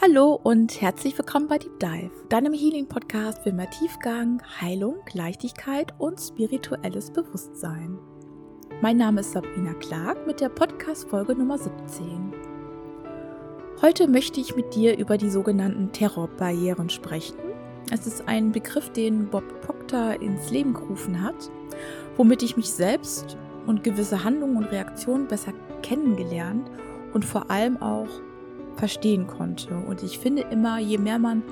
Hallo und herzlich willkommen bei Deep Dive, deinem Healing-Podcast für mehr Tiefgang, Heilung, Leichtigkeit und spirituelles Bewusstsein. Mein Name ist Sabrina Clark mit der Podcast-Folge Nummer 17. Heute möchte ich mit dir über die sogenannten Terrorbarrieren sprechen. Es ist ein Begriff, den Bob Proctor ins Leben gerufen hat, womit ich mich selbst und gewisse Handlungen und Reaktionen besser kennengelernt und vor allem auch verstehen konnte. Und ich finde immer, je mehr man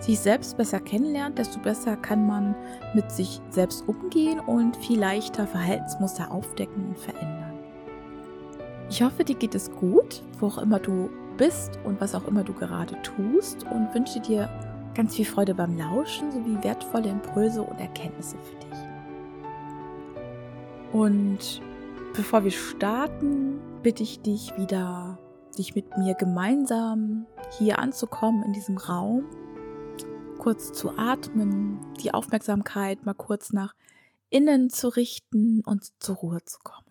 sich selbst besser kennenlernt, desto besser kann man mit sich selbst umgehen und viel leichter Verhaltensmuster aufdecken und verändern. Ich hoffe, dir geht es gut, wo auch immer du bist und was auch immer du gerade tust und wünsche dir ganz viel Freude beim Lauschen sowie wertvolle Impulse und Erkenntnisse für dich. Und bevor wir starten, bitte ich dich wieder dich mit mir gemeinsam hier anzukommen in diesem Raum, kurz zu atmen, die Aufmerksamkeit mal kurz nach innen zu richten und zur Ruhe zu kommen.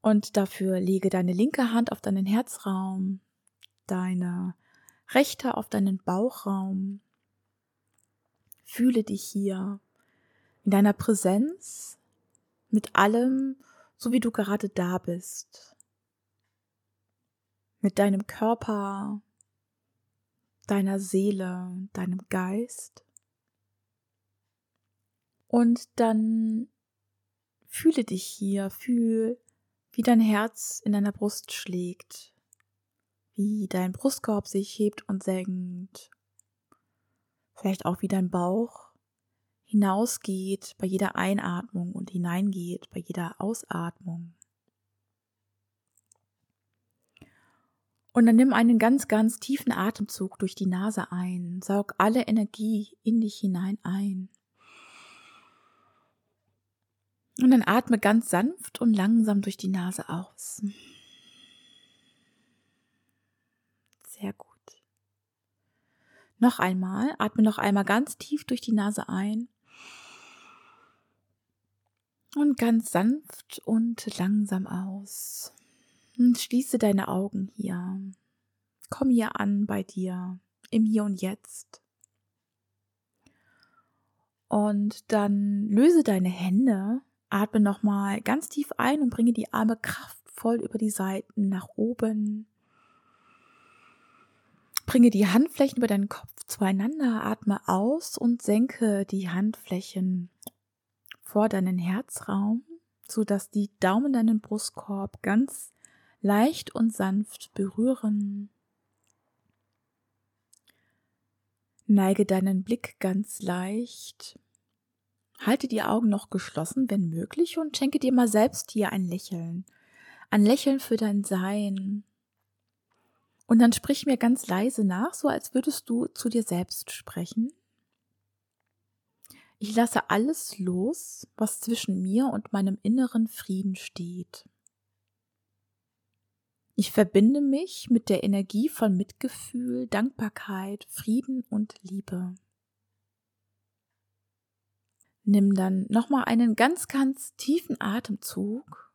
Und dafür lege deine linke Hand auf deinen Herzraum, deine rechte auf deinen Bauchraum. Fühle dich hier in deiner Präsenz mit allem, so wie du gerade da bist mit deinem Körper, deiner Seele, deinem Geist. Und dann fühle dich hier, fühl, wie dein Herz in deiner Brust schlägt, wie dein Brustkorb sich hebt und senkt, vielleicht auch wie dein Bauch hinausgeht bei jeder Einatmung und hineingeht bei jeder Ausatmung. Und dann nimm einen ganz, ganz tiefen Atemzug durch die Nase ein. Saug alle Energie in dich hinein ein. Und dann atme ganz sanft und langsam durch die Nase aus. Sehr gut. Noch einmal, atme noch einmal ganz tief durch die Nase ein. Und ganz sanft und langsam aus. Und schließe deine Augen hier. Komm hier an bei dir, im Hier und Jetzt. Und dann löse deine Hände, atme nochmal ganz tief ein und bringe die Arme kraftvoll über die Seiten nach oben. Bringe die Handflächen über deinen Kopf zueinander, atme aus und senke die Handflächen vor deinen Herzraum, sodass die Daumen deinen Brustkorb ganz leicht und sanft berühren. Neige deinen Blick ganz leicht. Halte die Augen noch geschlossen, wenn möglich, und schenke dir mal selbst hier ein Lächeln. Ein Lächeln für dein Sein. Und dann sprich mir ganz leise nach, so als würdest du zu dir selbst sprechen. Ich lasse alles los, was zwischen mir und meinem inneren Frieden steht. Ich verbinde mich mit der Energie von Mitgefühl, Dankbarkeit, Frieden und Liebe. Nimm dann nochmal einen ganz, ganz tiefen Atemzug.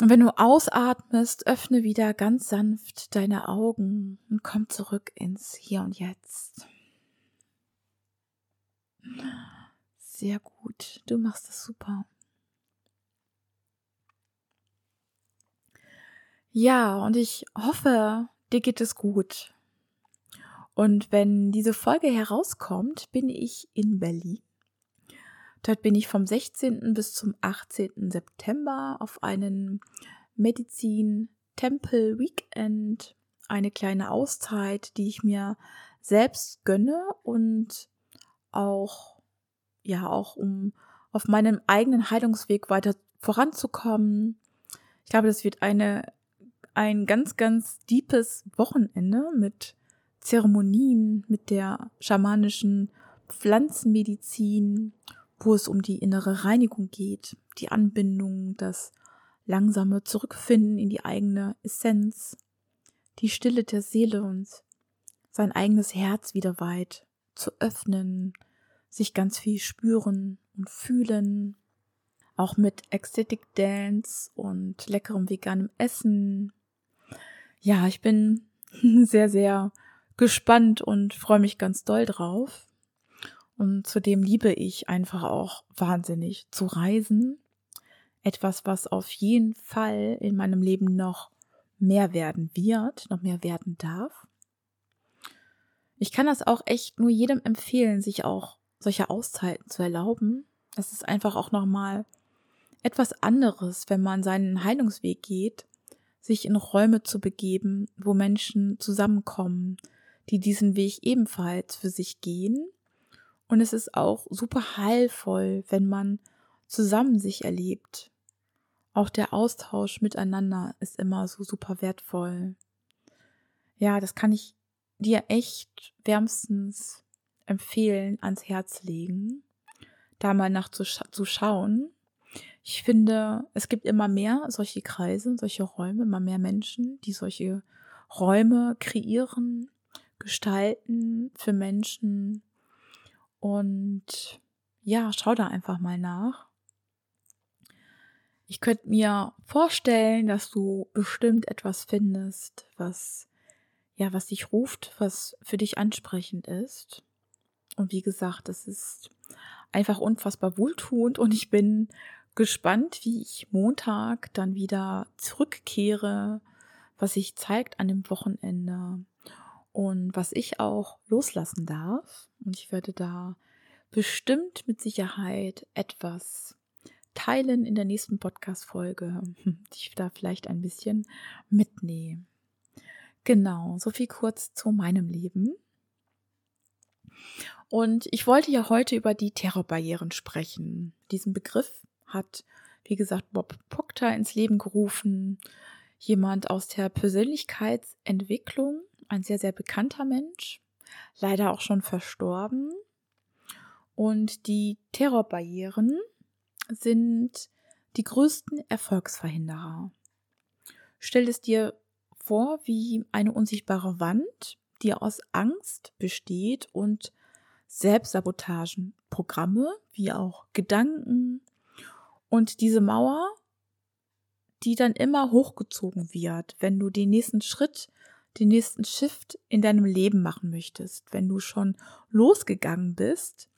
Und wenn du ausatmest, öffne wieder ganz sanft deine Augen und komm zurück ins Hier und Jetzt. Sehr gut, du machst es super. Ja, und ich hoffe, dir geht es gut. Und wenn diese Folge herauskommt, bin ich in Berlin. Dort bin ich vom 16. bis zum 18. September auf einen Medizin Tempel Weekend, eine kleine Auszeit, die ich mir selbst gönne und auch, ja, auch um auf meinem eigenen Heilungsweg weiter voranzukommen. Ich glaube, das wird eine ein ganz, ganz deepes Wochenende mit Zeremonien, mit der schamanischen Pflanzenmedizin, wo es um die innere Reinigung geht, die Anbindung, das langsame Zurückfinden in die eigene Essenz, die Stille der Seele und sein eigenes Herz wieder weit zu öffnen, sich ganz viel spüren und fühlen, auch mit Ecstatic Dance und leckerem veganem Essen, ja, ich bin sehr, sehr gespannt und freue mich ganz doll drauf. Und zudem liebe ich einfach auch wahnsinnig zu reisen. Etwas, was auf jeden Fall in meinem Leben noch mehr werden wird, noch mehr werden darf. Ich kann das auch echt nur jedem empfehlen, sich auch solche Auszeiten zu erlauben. Es ist einfach auch nochmal etwas anderes, wenn man seinen Heilungsweg geht, sich in Räume zu begeben, wo Menschen zusammenkommen, die diesen Weg ebenfalls für sich gehen. Und es ist auch super heilvoll, wenn man zusammen sich erlebt. Auch der Austausch miteinander ist immer so super wertvoll. Ja, das kann ich dir echt wärmstens empfehlen, ans Herz legen, da mal nach zu, scha zu schauen. Ich finde, es gibt immer mehr solche Kreise, solche Räume, immer mehr Menschen, die solche Räume kreieren, gestalten für Menschen. Und ja, schau da einfach mal nach. Ich könnte mir vorstellen, dass du bestimmt etwas findest, was ja, was dich ruft, was für dich ansprechend ist. Und wie gesagt, es ist einfach unfassbar wohltuend und ich bin gespannt, wie ich Montag dann wieder zurückkehre, was sich zeigt an dem Wochenende und was ich auch loslassen darf. Und ich werde da bestimmt mit Sicherheit etwas teilen in der nächsten Podcast-Folge, die ich da vielleicht ein bisschen mitnehme. Genau, so viel kurz zu meinem Leben. Und ich wollte ja heute über die Terrorbarrieren sprechen. Diesen Begriff hat, wie gesagt, Bob Proctor ins Leben gerufen. Jemand aus der Persönlichkeitsentwicklung, ein sehr, sehr bekannter Mensch, leider auch schon verstorben. Und die Terrorbarrieren sind die größten Erfolgsverhinderer. Stell es dir vor wie eine unsichtbare Wand, die aus Angst besteht und Selbstsabotagenprogramme, wie auch Gedanken und diese Mauer, die dann immer hochgezogen wird, wenn du den nächsten Schritt, den nächsten Shift in deinem Leben machen möchtest, wenn du schon losgegangen bist,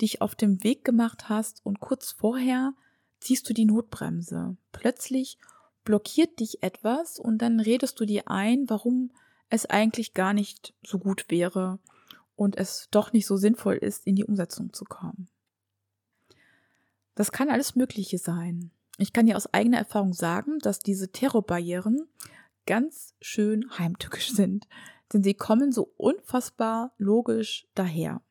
dich auf dem Weg gemacht hast und kurz vorher ziehst du die Notbremse. Plötzlich blockiert dich etwas und dann redest du dir ein, warum es eigentlich gar nicht so gut wäre und es doch nicht so sinnvoll ist, in die Umsetzung zu kommen. Das kann alles Mögliche sein. Ich kann dir aus eigener Erfahrung sagen, dass diese Terrorbarrieren ganz schön heimtückisch sind, denn sie kommen so unfassbar logisch daher.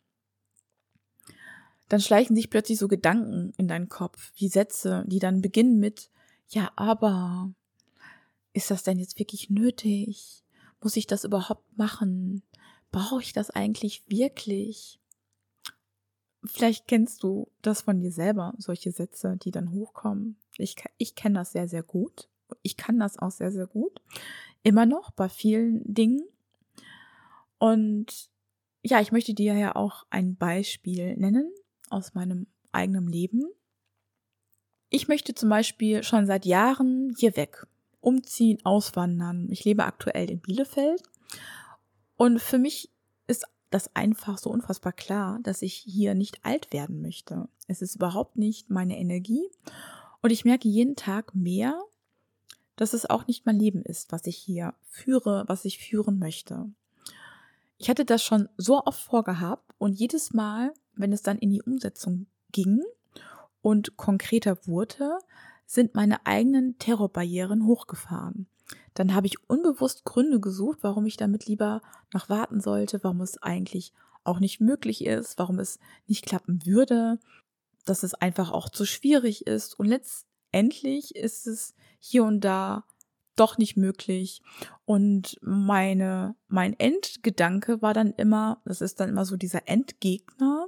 Dann schleichen sich plötzlich so Gedanken in deinen Kopf, wie Sätze, die dann beginnen mit ja, aber ist das denn jetzt wirklich nötig? Muss ich das überhaupt machen? Brauche ich das eigentlich wirklich? Vielleicht kennst du das von dir selber, solche Sätze, die dann hochkommen. Ich, ich kenne das sehr, sehr gut. Ich kann das auch sehr, sehr gut. Immer noch bei vielen Dingen. Und ja, ich möchte dir ja auch ein Beispiel nennen aus meinem eigenen Leben. Ich möchte zum Beispiel schon seit Jahren hier weg, umziehen, auswandern. Ich lebe aktuell in Bielefeld und für mich das einfach so unfassbar klar, dass ich hier nicht alt werden möchte. Es ist überhaupt nicht meine Energie und ich merke jeden Tag mehr, dass es auch nicht mein Leben ist, was ich hier führe, was ich führen möchte. Ich hatte das schon so oft vorgehabt und jedes Mal, wenn es dann in die Umsetzung ging, und konkreter wurde, sind meine eigenen Terrorbarrieren hochgefahren. Dann habe ich unbewusst Gründe gesucht, warum ich damit lieber noch warten sollte, warum es eigentlich auch nicht möglich ist, warum es nicht klappen würde, dass es einfach auch zu schwierig ist. Und letztendlich ist es hier und da doch nicht möglich. Und meine, mein Endgedanke war dann immer, das ist dann immer so dieser Endgegner.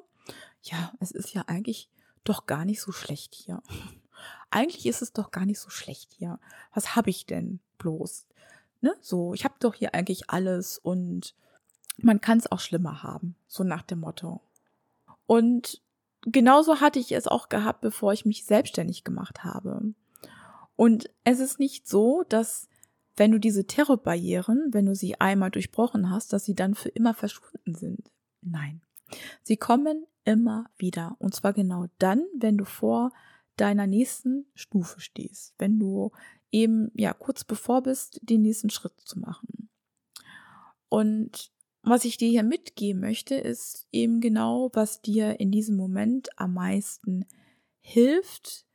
Ja, es ist ja eigentlich doch gar nicht so schlecht hier. Eigentlich ist es doch gar nicht so schlecht hier. Was habe ich denn bloß? Ne? So, ich habe doch hier eigentlich alles und man kann es auch schlimmer haben, so nach dem Motto. Und genauso hatte ich es auch gehabt, bevor ich mich selbstständig gemacht habe. Und es ist nicht so, dass wenn du diese Terrorbarrieren, wenn du sie einmal durchbrochen hast, dass sie dann für immer verschwunden sind. Nein. Sie kommen immer wieder. Und zwar genau dann, wenn du vor deiner nächsten Stufe stehst. Wenn du eben, ja, kurz bevor bist, den nächsten Schritt zu machen. Und was ich dir hier mitgeben möchte, ist eben genau, was dir in diesem Moment am meisten hilft,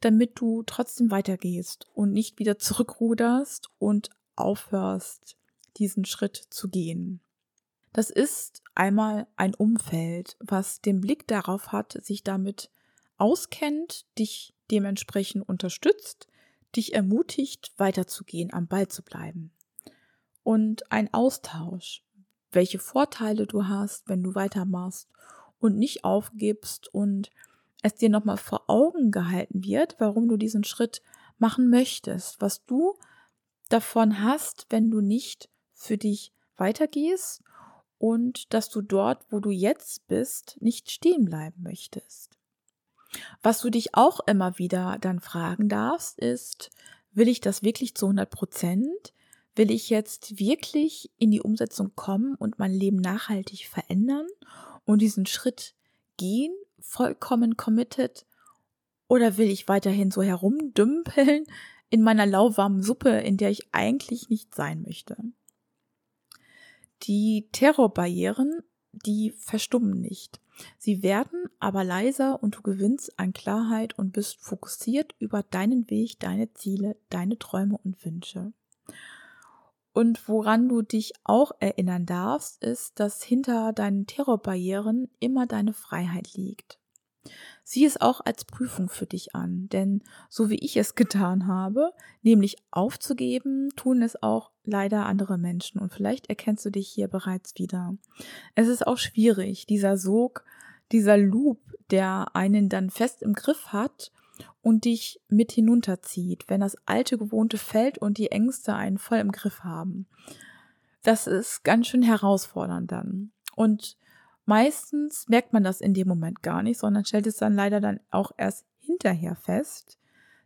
damit du trotzdem weitergehst und nicht wieder zurückruderst und aufhörst, diesen Schritt zu gehen. Das ist einmal ein Umfeld, was den Blick darauf hat, sich damit auskennt, dich dementsprechend unterstützt, dich ermutigt, weiterzugehen, am Ball zu bleiben. Und ein Austausch, welche Vorteile du hast, wenn du weitermachst und nicht aufgibst und es dir nochmal vor Augen gehalten wird, warum du diesen Schritt machen möchtest, was du davon hast, wenn du nicht für dich weitergehst und dass du dort, wo du jetzt bist, nicht stehen bleiben möchtest. Was du dich auch immer wieder dann fragen darfst, ist, will ich das wirklich zu 100 Prozent? Will ich jetzt wirklich in die Umsetzung kommen und mein Leben nachhaltig verändern und diesen Schritt gehen, vollkommen committed? Oder will ich weiterhin so herumdümpeln in meiner lauwarmen Suppe, in der ich eigentlich nicht sein möchte? Die Terrorbarrieren, die verstummen nicht. Sie werden aber leiser und du gewinnst an Klarheit und bist fokussiert über deinen Weg, deine Ziele, deine Träume und Wünsche. Und woran du dich auch erinnern darfst, ist, dass hinter deinen Terrorbarrieren immer deine Freiheit liegt. Sieh es auch als Prüfung für dich an, denn so wie ich es getan habe, nämlich aufzugeben, tun es auch leider andere Menschen und vielleicht erkennst du dich hier bereits wieder. Es ist auch schwierig, dieser Sog, dieser Loop, der einen dann fest im Griff hat und dich mit hinunterzieht, wenn das alte gewohnte fällt und die Ängste einen voll im Griff haben. Das ist ganz schön herausfordernd dann. Und meistens merkt man das in dem Moment gar nicht, sondern stellt es dann leider dann auch erst hinterher fest,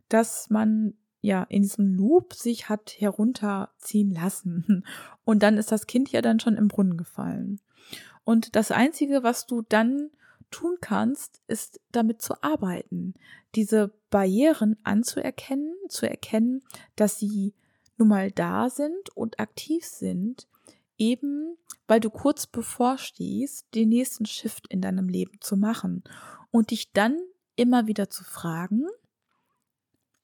dass man ja in diesem Loop sich hat herunterziehen lassen. Und dann ist das Kind ja dann schon im Brunnen gefallen. Und das Einzige, was du dann tun kannst, ist damit zu arbeiten, diese Barrieren anzuerkennen, zu erkennen, dass sie nun mal da sind und aktiv sind, eben weil du kurz bevor stehst, den nächsten Shift in deinem Leben zu machen und dich dann immer wieder zu fragen,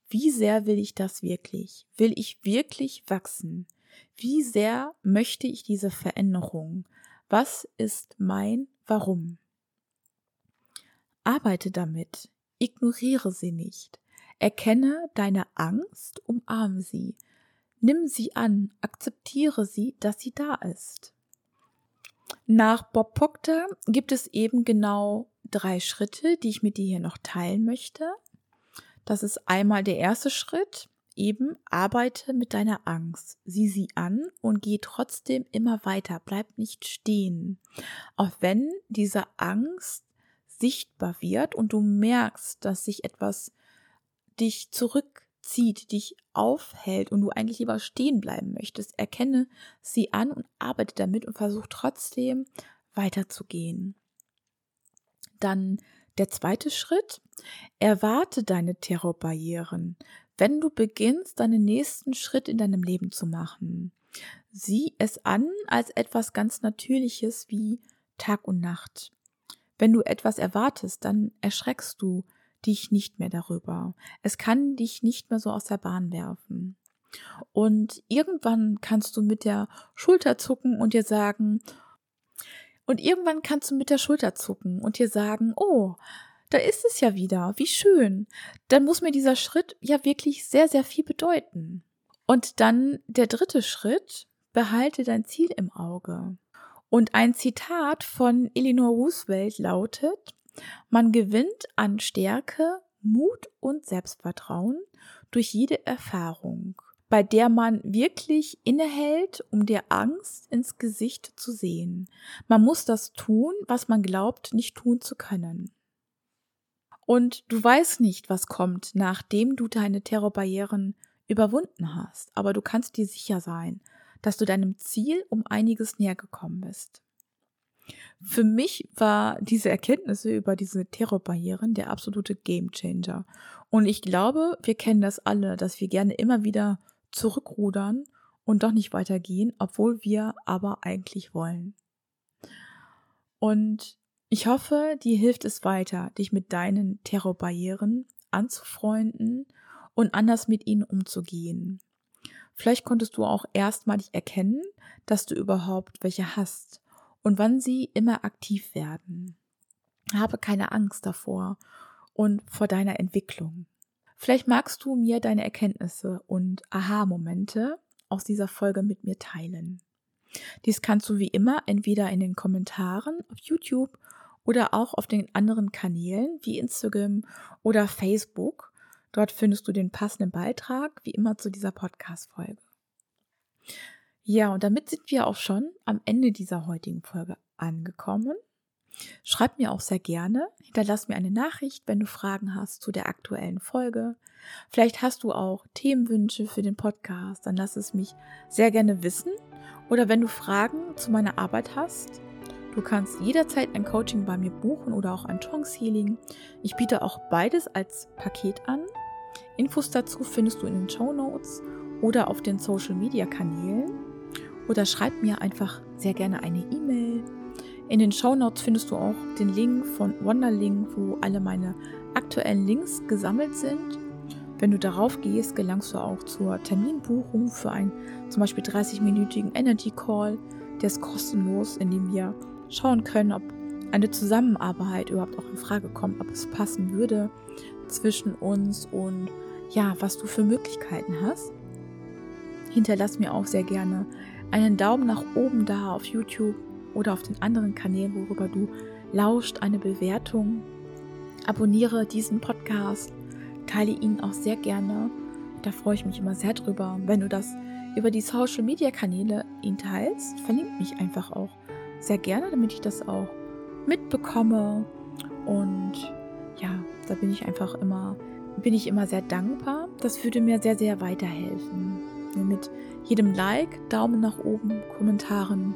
wie sehr will ich das wirklich? Will ich wirklich wachsen? Wie sehr möchte ich diese Veränderung? Was ist mein Warum? Arbeite damit, ignoriere sie nicht. Erkenne deine Angst, umarme sie. Nimm sie an, akzeptiere sie, dass sie da ist. Nach Bob Proctor gibt es eben genau drei Schritte, die ich mit dir hier noch teilen möchte. Das ist einmal der erste Schritt, eben arbeite mit deiner Angst. Sieh sie an und geh trotzdem immer weiter, bleib nicht stehen. Auch wenn diese Angst sichtbar wird und du merkst, dass sich etwas dich zurückzieht, dich aufhält und du eigentlich lieber stehen bleiben möchtest, erkenne sie an und arbeite damit und versuch trotzdem weiterzugehen. Dann der zweite Schritt, erwarte deine Terrorbarrieren, wenn du beginnst, deinen nächsten Schritt in deinem Leben zu machen. Sieh es an als etwas ganz Natürliches wie Tag und Nacht. Wenn du etwas erwartest, dann erschreckst du dich nicht mehr darüber. Es kann dich nicht mehr so aus der Bahn werfen. Und irgendwann kannst du mit der Schulter zucken und dir sagen, und irgendwann kannst du mit der Schulter zucken und dir sagen, oh, da ist es ja wieder, wie schön. Dann muss mir dieser Schritt ja wirklich sehr, sehr viel bedeuten. Und dann der dritte Schritt, behalte dein Ziel im Auge. Und ein Zitat von Eleanor Roosevelt lautet, man gewinnt an Stärke, Mut und Selbstvertrauen durch jede Erfahrung, bei der man wirklich innehält, um der Angst ins Gesicht zu sehen. Man muss das tun, was man glaubt, nicht tun zu können. Und du weißt nicht, was kommt, nachdem du deine Terrorbarrieren überwunden hast, aber du kannst dir sicher sein, dass du deinem Ziel um einiges näher gekommen bist. Für mich war diese Erkenntnisse über diese Terrorbarrieren der absolute Gamechanger. Und ich glaube, wir kennen das alle, dass wir gerne immer wieder zurückrudern und doch nicht weitergehen, obwohl wir aber eigentlich wollen. Und ich hoffe, dir hilft es weiter, dich mit deinen Terrorbarrieren anzufreunden und anders mit ihnen umzugehen. Vielleicht konntest du auch erstmalig erkennen, dass du überhaupt welche hast und wann sie immer aktiv werden. Habe keine Angst davor und vor deiner Entwicklung. Vielleicht magst du mir deine Erkenntnisse und Aha-Momente aus dieser Folge mit mir teilen. Dies kannst du wie immer entweder in den Kommentaren auf YouTube oder auch auf den anderen Kanälen wie Instagram oder Facebook. Dort findest du den passenden Beitrag, wie immer zu dieser Podcast-Folge. Ja, und damit sind wir auch schon am Ende dieser heutigen Folge angekommen. Schreib mir auch sehr gerne, hinterlass mir eine Nachricht, wenn du Fragen hast zu der aktuellen Folge. Vielleicht hast du auch Themenwünsche für den Podcast, dann lass es mich sehr gerne wissen. Oder wenn du Fragen zu meiner Arbeit hast, du kannst jederzeit ein Coaching bei mir buchen oder auch ein Trance Healing. Ich biete auch beides als Paket an. Infos dazu findest du in den Show Notes oder auf den Social Media Kanälen oder schreib mir einfach sehr gerne eine E-Mail. In den Show Notes findest du auch den Link von Wonderlink, wo alle meine aktuellen Links gesammelt sind. Wenn du darauf gehst, gelangst du auch zur Terminbuchung für einen zum Beispiel 30-minütigen Energy Call. Der ist kostenlos, in dem wir schauen können, ob eine Zusammenarbeit überhaupt auch in Frage kommt, ob es passen würde zwischen uns und ja, was du für Möglichkeiten hast. Hinterlass mir auch sehr gerne einen Daumen nach oben da auf YouTube oder auf den anderen Kanälen, worüber du lauscht, eine Bewertung. Abonniere diesen Podcast, teile ihn auch sehr gerne. Da freue ich mich immer sehr drüber. Wenn du das über die Social Media Kanäle ihn teilst, verlinke mich einfach auch sehr gerne, damit ich das auch mitbekomme. Und ja, da bin ich einfach immer, bin ich immer sehr dankbar. Das würde mir sehr, sehr weiterhelfen. Mit jedem Like, Daumen nach oben, Kommentaren.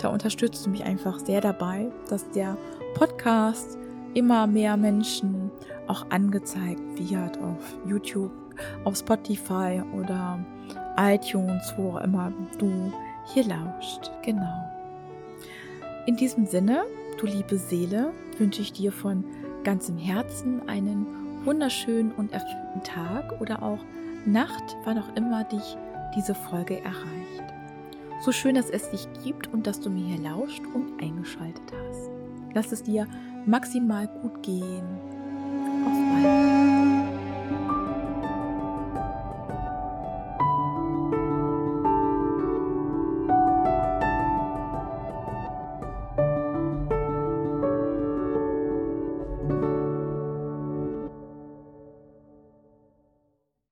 Da unterstützt du mich einfach sehr dabei, dass der Podcast immer mehr Menschen auch angezeigt wird auf YouTube, auf Spotify oder iTunes, wo auch immer du hier lauscht. Genau. In diesem Sinne, du liebe Seele, wünsche ich dir von ganzem Herzen einen wunderschönen und erfüllten Tag oder auch Nacht, wann auch immer dich diese Folge erreicht. So schön, dass es dich gibt und dass du mir hier lauscht und eingeschaltet hast. Lass es dir maximal gut gehen. Auf bald.